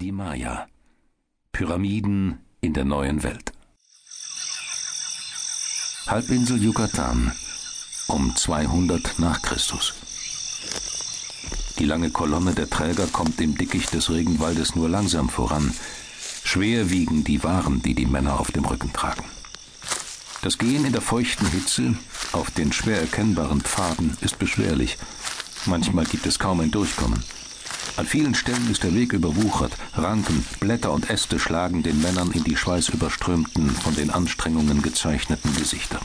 Die Maya. Pyramiden in der neuen Welt. Halbinsel Yucatan um 200 nach Christus. Die lange Kolonne der Träger kommt im Dickicht des Regenwaldes nur langsam voran. Schwer wiegen die Waren, die die Männer auf dem Rücken tragen. Das Gehen in der feuchten Hitze auf den schwer erkennbaren Pfaden ist beschwerlich. Manchmal gibt es kaum ein Durchkommen. An vielen Stellen ist der Weg überwuchert. Ranken, Blätter und Äste schlagen den Männern in die schweißüberströmten, von den Anstrengungen gezeichneten Gesichter.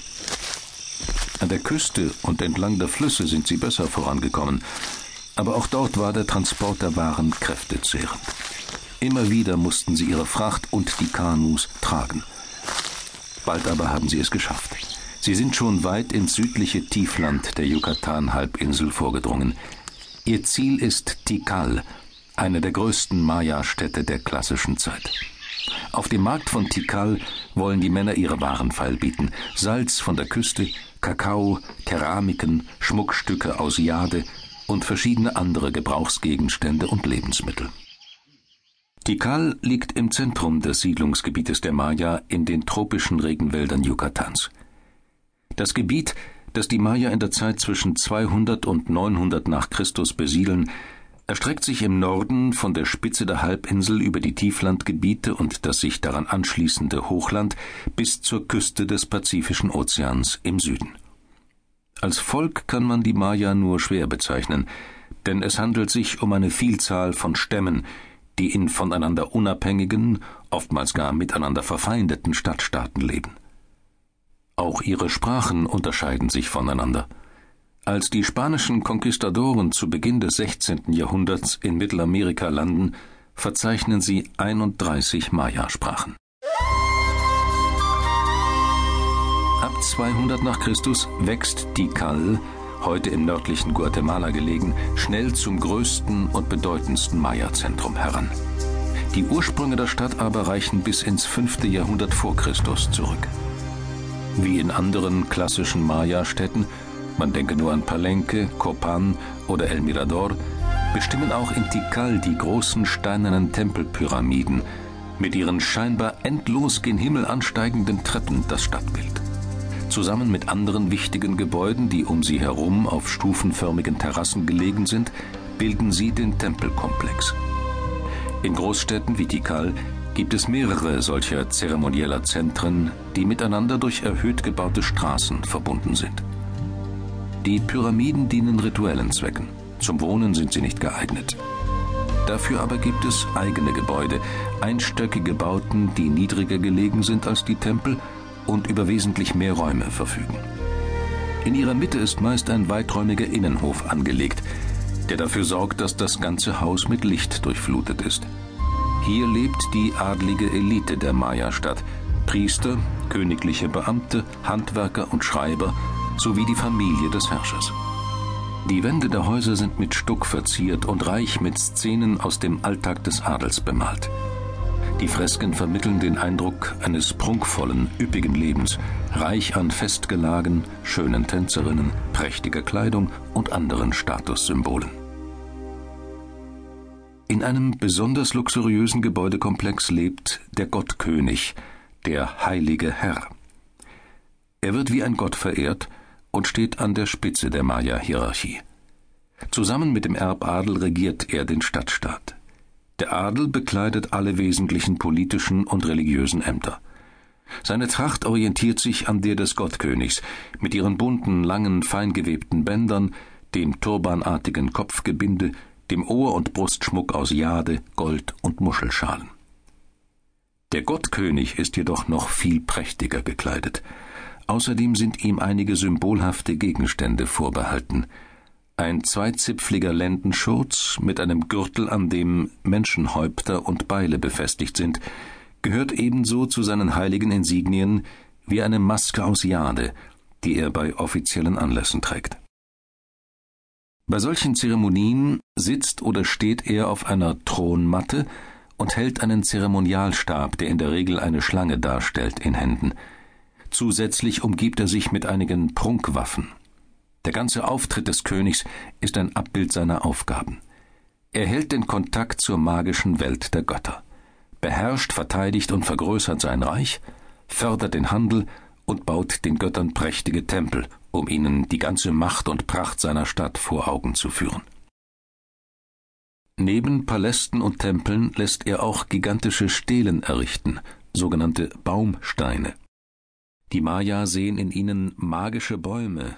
An der Küste und entlang der Flüsse sind sie besser vorangekommen, aber auch dort war der Transport der Waren kräftezehrend. Immer wieder mussten sie ihre Fracht und die Kanus tragen. Bald aber haben sie es geschafft. Sie sind schon weit ins südliche Tiefland der Yucatan-Halbinsel vorgedrungen. Ihr Ziel ist Tikal, eine der größten Maya-Städte der klassischen Zeit. Auf dem Markt von Tikal wollen die Männer ihre Waren feilbieten. Salz von der Küste, Kakao, Keramiken, Schmuckstücke aus Jade und verschiedene andere Gebrauchsgegenstände und Lebensmittel. Tikal liegt im Zentrum des Siedlungsgebietes der Maya in den tropischen Regenwäldern Yucatans. Das Gebiet, das die Maya in der Zeit zwischen 200 und 900 nach Christus besiedeln, erstreckt sich im Norden von der Spitze der Halbinsel über die Tieflandgebiete und das sich daran anschließende Hochland bis zur Küste des Pazifischen Ozeans im Süden. Als Volk kann man die Maya nur schwer bezeichnen, denn es handelt sich um eine Vielzahl von Stämmen, die in voneinander unabhängigen, oftmals gar miteinander verfeindeten Stadtstaaten leben. Auch ihre Sprachen unterscheiden sich voneinander. Als die spanischen Konquistadoren zu Beginn des 16. Jahrhunderts in Mittelamerika landen, verzeichnen sie 31 Maya-Sprachen. Ab 200 nach Christus wächst Tikal, heute im nördlichen Guatemala gelegen, schnell zum größten und bedeutendsten Maya-Zentrum heran. Die Ursprünge der Stadt aber reichen bis ins 5. Jahrhundert vor Christus zurück. Wie in anderen klassischen Maya-Städten, man denke nur an Palenque, Copan oder El Mirador, bestimmen auch in Tikal die großen steinernen Tempelpyramiden mit ihren scheinbar endlos gen Himmel ansteigenden Treppen das Stadtbild. Zusammen mit anderen wichtigen Gebäuden, die um sie herum auf stufenförmigen Terrassen gelegen sind, bilden sie den Tempelkomplex. In Großstädten wie Tikal gibt es mehrere solcher zeremonieller Zentren, die miteinander durch erhöht gebaute Straßen verbunden sind. Die Pyramiden dienen rituellen Zwecken. Zum Wohnen sind sie nicht geeignet. Dafür aber gibt es eigene Gebäude, einstöckige Bauten, die niedriger gelegen sind als die Tempel und über wesentlich mehr Räume verfügen. In ihrer Mitte ist meist ein weiträumiger Innenhof angelegt, der dafür sorgt, dass das ganze Haus mit Licht durchflutet ist. Hier lebt die adlige Elite der Maya-Stadt, Priester, königliche Beamte, Handwerker und Schreiber sowie die Familie des Herrschers. Die Wände der Häuser sind mit Stuck verziert und reich mit Szenen aus dem Alltag des Adels bemalt. Die Fresken vermitteln den Eindruck eines prunkvollen, üppigen Lebens, reich an Festgelagen, schönen Tänzerinnen, prächtiger Kleidung und anderen Statussymbolen. In einem besonders luxuriösen Gebäudekomplex lebt der Gottkönig, der heilige Herr. Er wird wie ein Gott verehrt und steht an der Spitze der Maya-Hierarchie. Zusammen mit dem Erbadel regiert er den Stadtstaat. Der Adel bekleidet alle wesentlichen politischen und religiösen Ämter. Seine Tracht orientiert sich an der des Gottkönigs, mit ihren bunten, langen, feingewebten Bändern, dem turbanartigen Kopfgebinde, dem Ohr- und Brustschmuck aus Jade, Gold und Muschelschalen. Der Gottkönig ist jedoch noch viel prächtiger gekleidet. Außerdem sind ihm einige symbolhafte Gegenstände vorbehalten – ein zweizipfliger Lendenschurz mit einem Gürtel, an dem Menschenhäupter und Beile befestigt sind, gehört ebenso zu seinen heiligen Insignien wie eine Maske aus Jade, die er bei offiziellen Anlässen trägt. Bei solchen Zeremonien sitzt oder steht er auf einer Thronmatte und hält einen Zeremonialstab, der in der Regel eine Schlange darstellt, in Händen. Zusätzlich umgibt er sich mit einigen Prunkwaffen. Der ganze Auftritt des Königs ist ein Abbild seiner Aufgaben. Er hält den Kontakt zur magischen Welt der Götter, beherrscht, verteidigt und vergrößert sein Reich, fördert den Handel und baut den Göttern prächtige Tempel, um ihnen die ganze Macht und Pracht seiner Stadt vor Augen zu führen. Neben Palästen und Tempeln lässt er auch gigantische Stelen errichten, sogenannte Baumsteine. Die Maya sehen in ihnen magische Bäume,